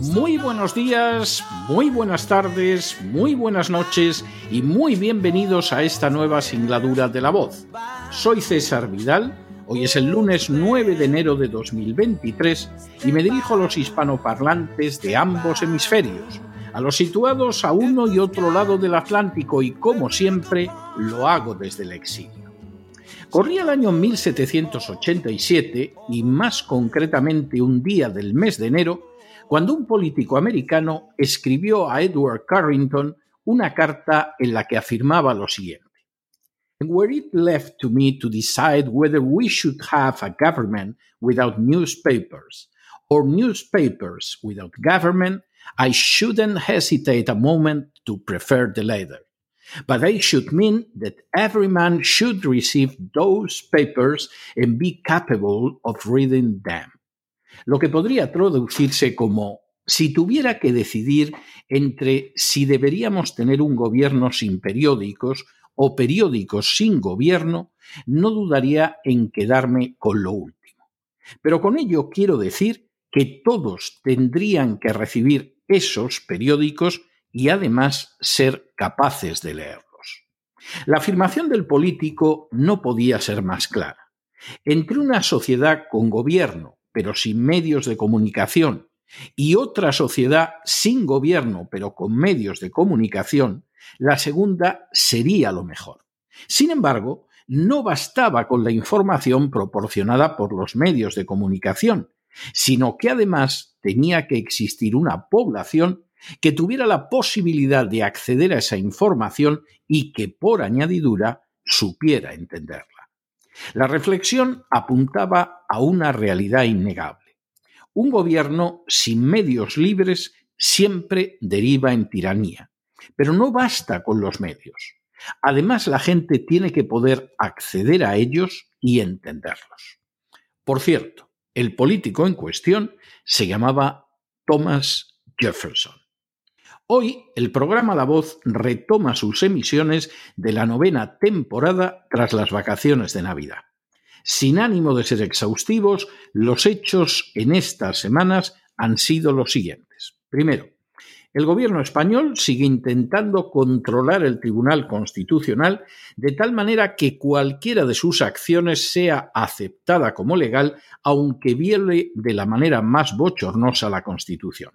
Muy buenos días, muy buenas tardes, muy buenas noches y muy bienvenidos a esta nueva singladura de la voz. Soy César Vidal, hoy es el lunes 9 de enero de 2023 y me dirijo a los hispanoparlantes de ambos hemisferios, a los situados a uno y otro lado del Atlántico y como siempre lo hago desde el exilio. Corría el año 1787 y más concretamente un día del mes de enero cuando un político americano escribió a Edward Carrington una carta en la que afirmaba lo siguiente. Were it left to me to decide whether we should have a government without newspapers or newspapers without government, I shouldn't hesitate a moment to prefer the latter. But I should mean that every man should receive those papers and be capable of reading them lo que podría traducirse como si tuviera que decidir entre si deberíamos tener un gobierno sin periódicos o periódicos sin gobierno, no dudaría en quedarme con lo último. Pero con ello quiero decir que todos tendrían que recibir esos periódicos y además ser capaces de leerlos. La afirmación del político no podía ser más clara. Entre una sociedad con gobierno pero sin medios de comunicación, y otra sociedad sin gobierno, pero con medios de comunicación, la segunda sería lo mejor. Sin embargo, no bastaba con la información proporcionada por los medios de comunicación, sino que además tenía que existir una población que tuviera la posibilidad de acceder a esa información y que, por añadidura, supiera entenderla. La reflexión apuntaba a una realidad innegable. Un gobierno sin medios libres siempre deriva en tiranía. Pero no basta con los medios. Además, la gente tiene que poder acceder a ellos y entenderlos. Por cierto, el político en cuestión se llamaba Thomas Jefferson. Hoy el programa La Voz retoma sus emisiones de la novena temporada tras las vacaciones de Navidad. Sin ánimo de ser exhaustivos, los hechos en estas semanas han sido los siguientes. Primero, el gobierno español sigue intentando controlar el Tribunal Constitucional de tal manera que cualquiera de sus acciones sea aceptada como legal, aunque viole de la manera más bochornosa la Constitución.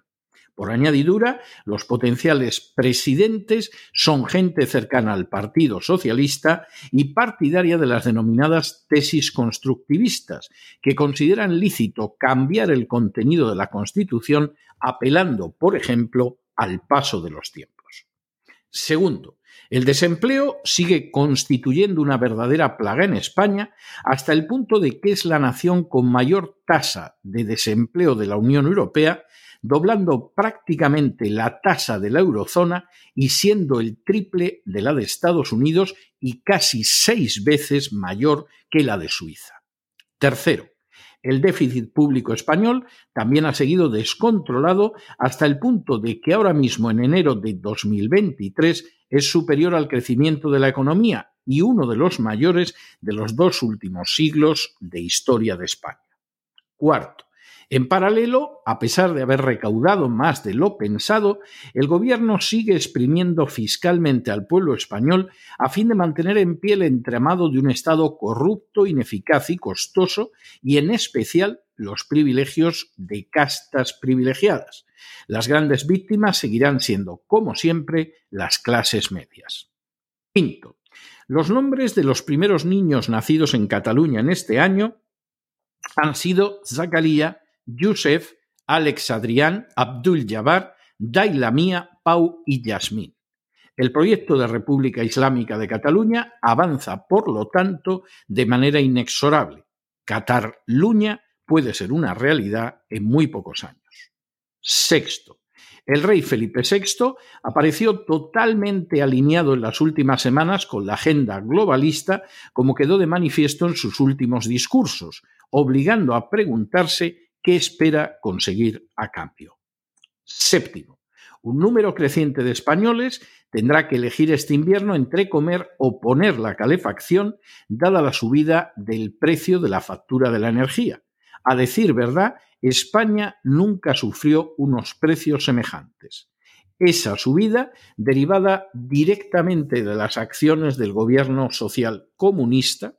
Por añadidura, los potenciales presidentes son gente cercana al Partido Socialista y partidaria de las denominadas tesis constructivistas, que consideran lícito cambiar el contenido de la Constitución apelando, por ejemplo, al paso de los tiempos. Segundo, el desempleo sigue constituyendo una verdadera plaga en España hasta el punto de que es la nación con mayor tasa de desempleo de la Unión Europea doblando prácticamente la tasa de la eurozona y siendo el triple de la de Estados Unidos y casi seis veces mayor que la de Suiza. Tercero, el déficit público español también ha seguido descontrolado hasta el punto de que ahora mismo en enero de 2023 es superior al crecimiento de la economía y uno de los mayores de los dos últimos siglos de historia de España. Cuarto, en paralelo, a pesar de haber recaudado más de lo pensado, el gobierno sigue exprimiendo fiscalmente al pueblo español a fin de mantener en pie el entramado de un Estado corrupto, ineficaz y costoso, y en especial los privilegios de castas privilegiadas. Las grandes víctimas seguirán siendo, como siempre, las clases medias. Quinto, los nombres de los primeros niños nacidos en Cataluña en este año han sido Zacarías, Yusef, Alex Adrián, Abdul Jabbar, Daila Mía, Pau y Yasmín. El proyecto de República Islámica de Cataluña avanza, por lo tanto, de manera inexorable. Cataluña puede ser una realidad en muy pocos años. Sexto, el rey Felipe VI apareció totalmente alineado en las últimas semanas con la agenda globalista, como quedó de manifiesto en sus últimos discursos, obligando a preguntarse qué espera conseguir a cambio. Séptimo, un número creciente de españoles tendrá que elegir este invierno entre comer o poner la calefacción, dada la subida del precio de la factura de la energía. A decir verdad, España nunca sufrió unos precios semejantes. Esa subida, derivada directamente de las acciones del gobierno social comunista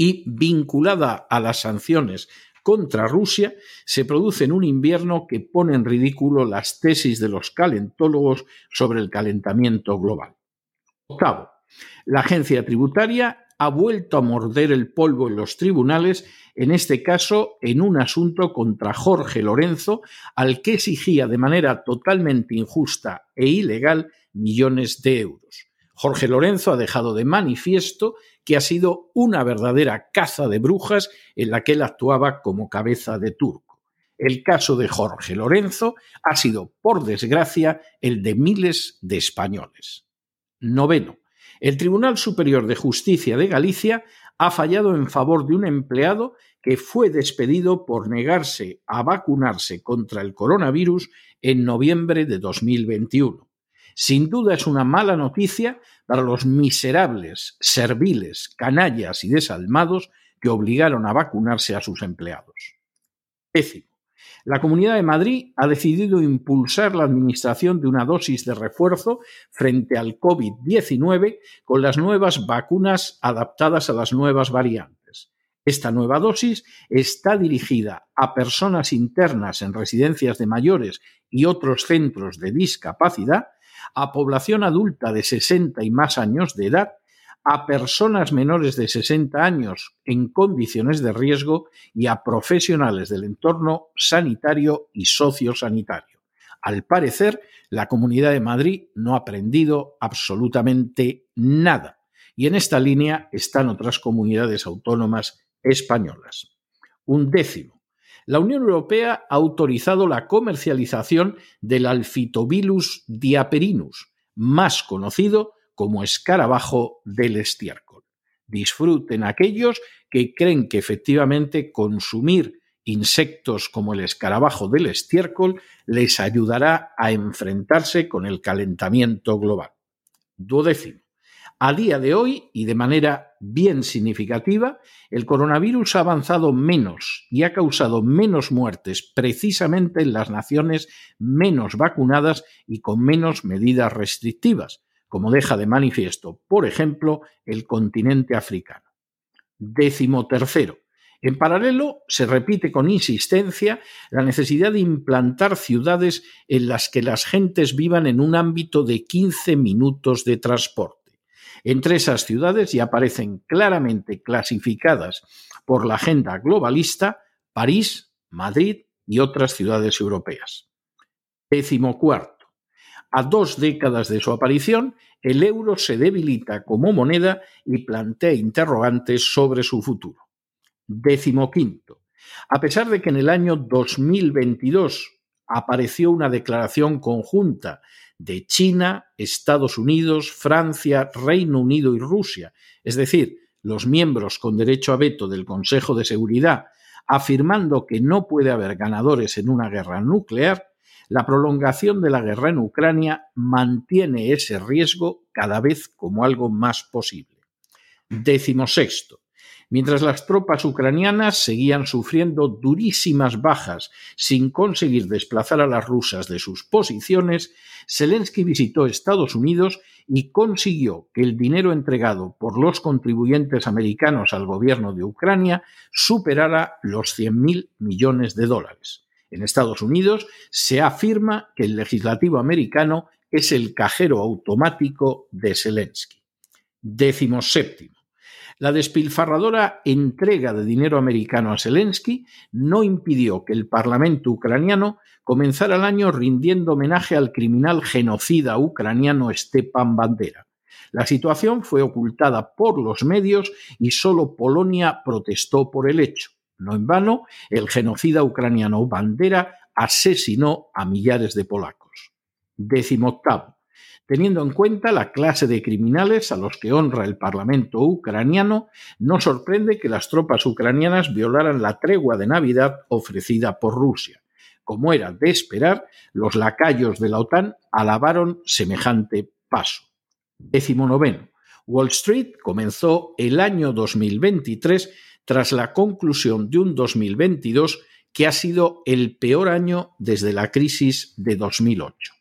y vinculada a las sanciones contra Rusia, se produce en un invierno que pone en ridículo las tesis de los calentólogos sobre el calentamiento global. Octavo, la agencia tributaria ha vuelto a morder el polvo en los tribunales, en este caso en un asunto contra Jorge Lorenzo, al que exigía de manera totalmente injusta e ilegal millones de euros. Jorge Lorenzo ha dejado de manifiesto que ha sido una verdadera caza de brujas en la que él actuaba como cabeza de turco. El caso de Jorge Lorenzo ha sido, por desgracia, el de miles de españoles. Noveno. El Tribunal Superior de Justicia de Galicia ha fallado en favor de un empleado que fue despedido por negarse a vacunarse contra el coronavirus en noviembre de 2021. Sin duda es una mala noticia para los miserables, serviles, canallas y desalmados que obligaron a vacunarse a sus empleados. Décimo. La Comunidad de Madrid ha decidido impulsar la administración de una dosis de refuerzo frente al COVID-19 con las nuevas vacunas adaptadas a las nuevas variantes. Esta nueva dosis está dirigida a personas internas en residencias de mayores y otros centros de discapacidad, a población adulta de 60 y más años de edad a personas menores de 60 años en condiciones de riesgo y a profesionales del entorno sanitario y sociosanitario. Al parecer, la Comunidad de Madrid no ha aprendido absolutamente nada. Y en esta línea están otras comunidades autónomas españolas. Un décimo. La Unión Europea ha autorizado la comercialización del alfitobilus diaperinus, más conocido como escarabajo del estiércol. Disfruten aquellos que creen que efectivamente consumir insectos como el escarabajo del estiércol les ayudará a enfrentarse con el calentamiento global. Duodécimo. A día de hoy, y de manera bien significativa, el coronavirus ha avanzado menos y ha causado menos muertes precisamente en las naciones menos vacunadas y con menos medidas restrictivas, como deja de manifiesto, por ejemplo, el continente africano. Décimo tercero. En paralelo, se repite con insistencia la necesidad de implantar ciudades en las que las gentes vivan en un ámbito de 15 minutos de transporte. Entre esas ciudades ya aparecen claramente clasificadas por la agenda globalista París, Madrid y otras ciudades europeas. Décimo cuarto. A dos décadas de su aparición, el euro se debilita como moneda y plantea interrogantes sobre su futuro. Décimo quinto. A pesar de que en el año 2022 apareció una declaración conjunta de China, Estados Unidos, Francia, Reino Unido y Rusia, es decir, los miembros con derecho a veto del Consejo de Seguridad, afirmando que no puede haber ganadores en una guerra nuclear, la prolongación de la guerra en Ucrania mantiene ese riesgo cada vez como algo más posible. Décimo sexto. Mientras las tropas ucranianas seguían sufriendo durísimas bajas sin conseguir desplazar a las rusas de sus posiciones, Zelensky visitó Estados Unidos y consiguió que el dinero entregado por los contribuyentes americanos al gobierno de Ucrania superara los 100.000 millones de dólares. En Estados Unidos se afirma que el legislativo americano es el cajero automático de Zelensky. Décimo séptimo. La despilfarradora entrega de dinero americano a Zelensky no impidió que el Parlamento ucraniano comenzara el año rindiendo homenaje al criminal genocida ucraniano Stepan Bandera. La situación fue ocultada por los medios y solo Polonia protestó por el hecho. No en vano, el genocida ucraniano Bandera asesinó a millares de polacos. Décimo octavo. Teniendo en cuenta la clase de criminales a los que honra el Parlamento ucraniano, no sorprende que las tropas ucranianas violaran la tregua de Navidad ofrecida por Rusia. Como era de esperar, los lacayos de la OTAN alabaron semejante paso. Décimo noveno. Wall Street comenzó el año 2023 tras la conclusión de un 2022 que ha sido el peor año desde la crisis de 2008.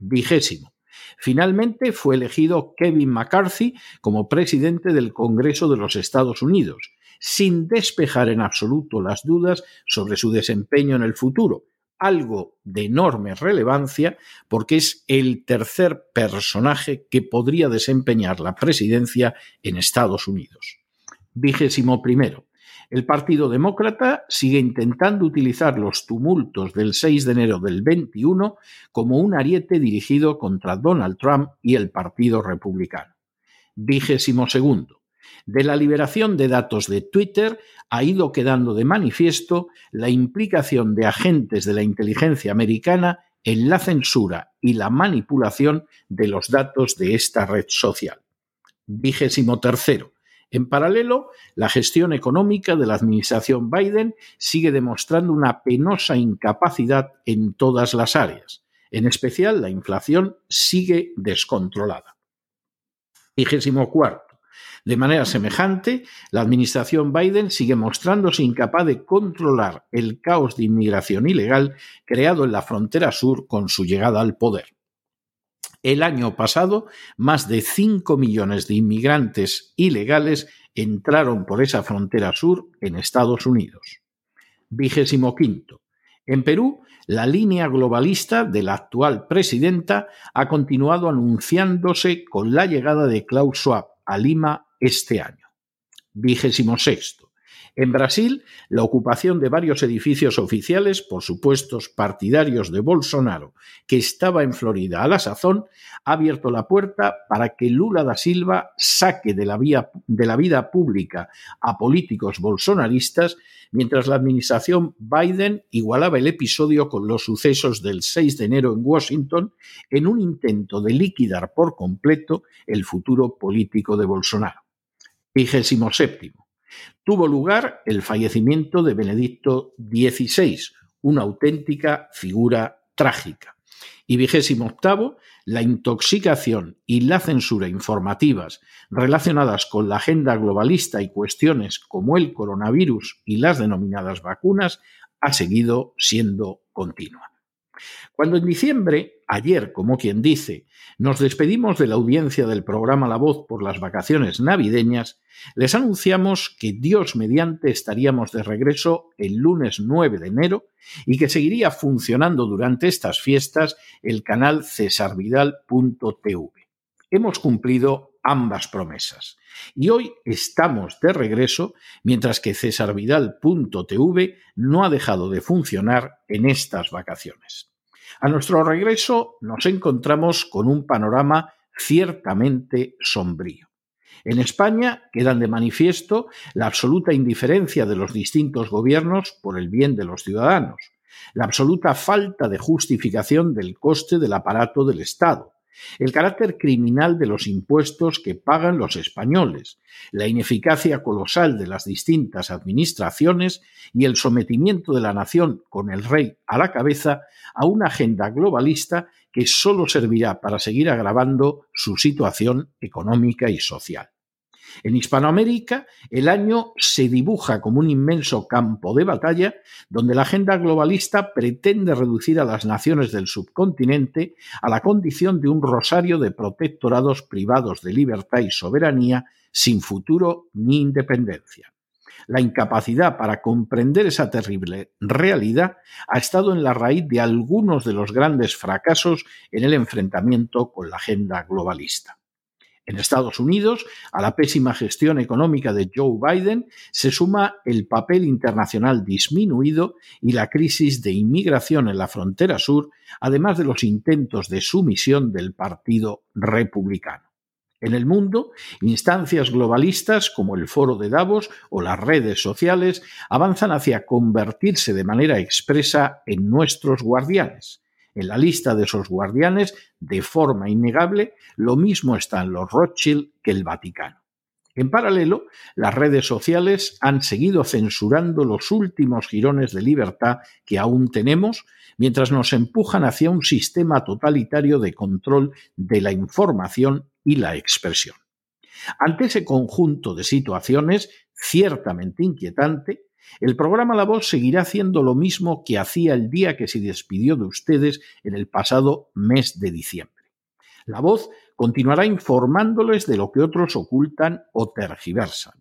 Vigésimo. Finalmente fue elegido Kevin McCarthy como presidente del Congreso de los Estados Unidos, sin despejar en absoluto las dudas sobre su desempeño en el futuro, algo de enorme relevancia porque es el tercer personaje que podría desempeñar la presidencia en Estados Unidos. Vigésimo primero. El Partido Demócrata sigue intentando utilizar los tumultos del 6 de enero del 21 como un ariete dirigido contra Donald Trump y el Partido Republicano. Vigésimo segundo. De la liberación de datos de Twitter ha ido quedando de manifiesto la implicación de agentes de la inteligencia americana en la censura y la manipulación de los datos de esta red social. Vigésimo tercero. En paralelo, la gestión económica de la administración Biden sigue demostrando una penosa incapacidad en todas las áreas. En especial, la inflación sigue descontrolada. Vigésimo cuarto. De manera semejante, la administración Biden sigue mostrándose incapaz de controlar el caos de inmigración ilegal creado en la frontera sur con su llegada al poder. El año pasado, más de 5 millones de inmigrantes ilegales entraron por esa frontera sur en Estados Unidos. Vigésimo quinto. En Perú, la línea globalista de la actual presidenta ha continuado anunciándose con la llegada de Klaus Schwab a Lima este año. Vigésimo sexto. En Brasil, la ocupación de varios edificios oficiales por supuestos partidarios de Bolsonaro, que estaba en Florida a la sazón, ha abierto la puerta para que Lula da Silva saque de la, de la vida pública a políticos bolsonaristas, mientras la administración Biden igualaba el episodio con los sucesos del 6 de enero en Washington en un intento de liquidar por completo el futuro político de Bolsonaro. Vigésimo séptimo tuvo lugar el fallecimiento de Benedicto XVI, una auténtica figura trágica. Y vigésimo octavo, la intoxicación y la censura informativas relacionadas con la agenda globalista y cuestiones como el coronavirus y las denominadas vacunas ha seguido siendo continua. Cuando en diciembre, ayer, como quien dice, nos despedimos de la audiencia del programa La Voz por las vacaciones navideñas, les anunciamos que Dios mediante estaríamos de regreso el lunes 9 de enero y que seguiría funcionando durante estas fiestas el canal cesarvidal.tv. Hemos cumplido ambas promesas. Y hoy estamos de regreso, mientras que cesarvidal.tv no ha dejado de funcionar en estas vacaciones. A nuestro regreso nos encontramos con un panorama ciertamente sombrío. En España quedan de manifiesto la absoluta indiferencia de los distintos gobiernos por el bien de los ciudadanos, la absoluta falta de justificación del coste del aparato del Estado, el carácter criminal de los impuestos que pagan los españoles, la ineficacia colosal de las distintas administraciones y el sometimiento de la nación con el rey a la cabeza a una agenda globalista que solo servirá para seguir agravando su situación económica y social. En Hispanoamérica, el año se dibuja como un inmenso campo de batalla donde la agenda globalista pretende reducir a las naciones del subcontinente a la condición de un rosario de protectorados privados de libertad y soberanía sin futuro ni independencia. La incapacidad para comprender esa terrible realidad ha estado en la raíz de algunos de los grandes fracasos en el enfrentamiento con la agenda globalista. En Estados Unidos, a la pésima gestión económica de Joe Biden se suma el papel internacional disminuido y la crisis de inmigración en la frontera sur, además de los intentos de sumisión del Partido Republicano. En el mundo, instancias globalistas como el Foro de Davos o las redes sociales avanzan hacia convertirse de manera expresa en nuestros guardianes. En la lista de esos guardianes, de forma innegable, lo mismo están los Rothschild que el Vaticano. En paralelo, las redes sociales han seguido censurando los últimos girones de libertad que aún tenemos, mientras nos empujan hacia un sistema totalitario de control de la información y la expresión. Ante ese conjunto de situaciones ciertamente inquietante, el programa La Voz seguirá haciendo lo mismo que hacía el día que se despidió de ustedes en el pasado mes de diciembre. La Voz continuará informándoles de lo que otros ocultan o tergiversan.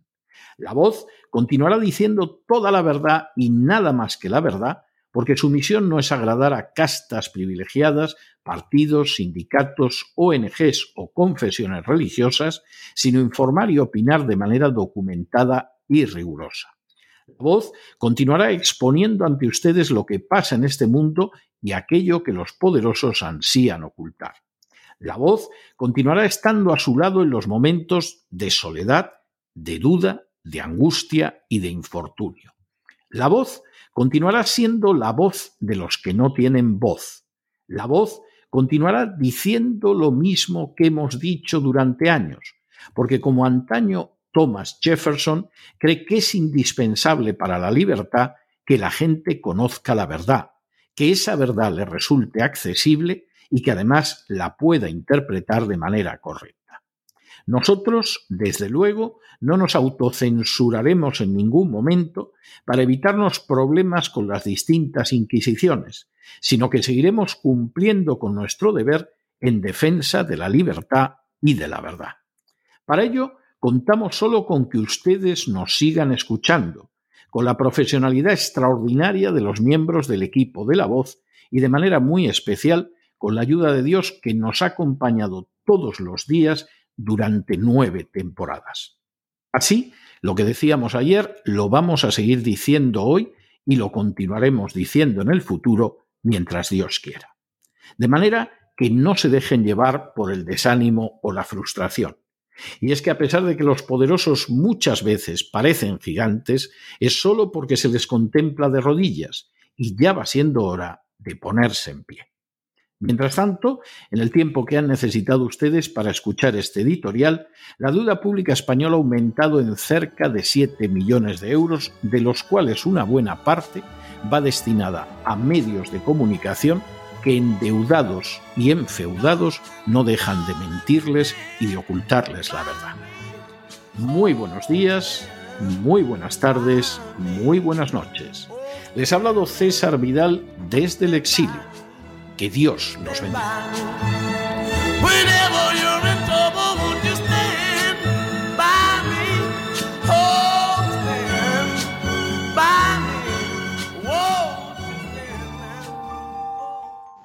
La Voz continuará diciendo toda la verdad y nada más que la verdad porque su misión no es agradar a castas privilegiadas, partidos, sindicatos, ONGs o confesiones religiosas, sino informar y opinar de manera documentada y rigurosa. Voz continuará exponiendo ante ustedes lo que pasa en este mundo y aquello que los poderosos ansían ocultar. La voz continuará estando a su lado en los momentos de soledad, de duda, de angustia y de infortunio. La voz continuará siendo la voz de los que no tienen voz. La voz continuará diciendo lo mismo que hemos dicho durante años, porque como antaño Thomas Jefferson cree que es indispensable para la libertad que la gente conozca la verdad, que esa verdad le resulte accesible y que además la pueda interpretar de manera correcta. Nosotros, desde luego, no nos autocensuraremos en ningún momento para evitarnos problemas con las distintas inquisiciones, sino que seguiremos cumpliendo con nuestro deber en defensa de la libertad y de la verdad. Para ello, contamos solo con que ustedes nos sigan escuchando, con la profesionalidad extraordinaria de los miembros del equipo de la voz y de manera muy especial con la ayuda de Dios que nos ha acompañado todos los días durante nueve temporadas. Así, lo que decíamos ayer lo vamos a seguir diciendo hoy y lo continuaremos diciendo en el futuro mientras Dios quiera. De manera que no se dejen llevar por el desánimo o la frustración. Y es que a pesar de que los poderosos muchas veces parecen gigantes, es solo porque se les contempla de rodillas y ya va siendo hora de ponerse en pie. Mientras tanto, en el tiempo que han necesitado ustedes para escuchar este editorial, la deuda pública española ha aumentado en cerca de 7 millones de euros, de los cuales una buena parte va destinada a medios de comunicación que endeudados y enfeudados no dejan de mentirles y de ocultarles la verdad. Muy buenos días, muy buenas tardes, muy buenas noches. Les ha hablado César Vidal desde el exilio que Dios nos bendiga.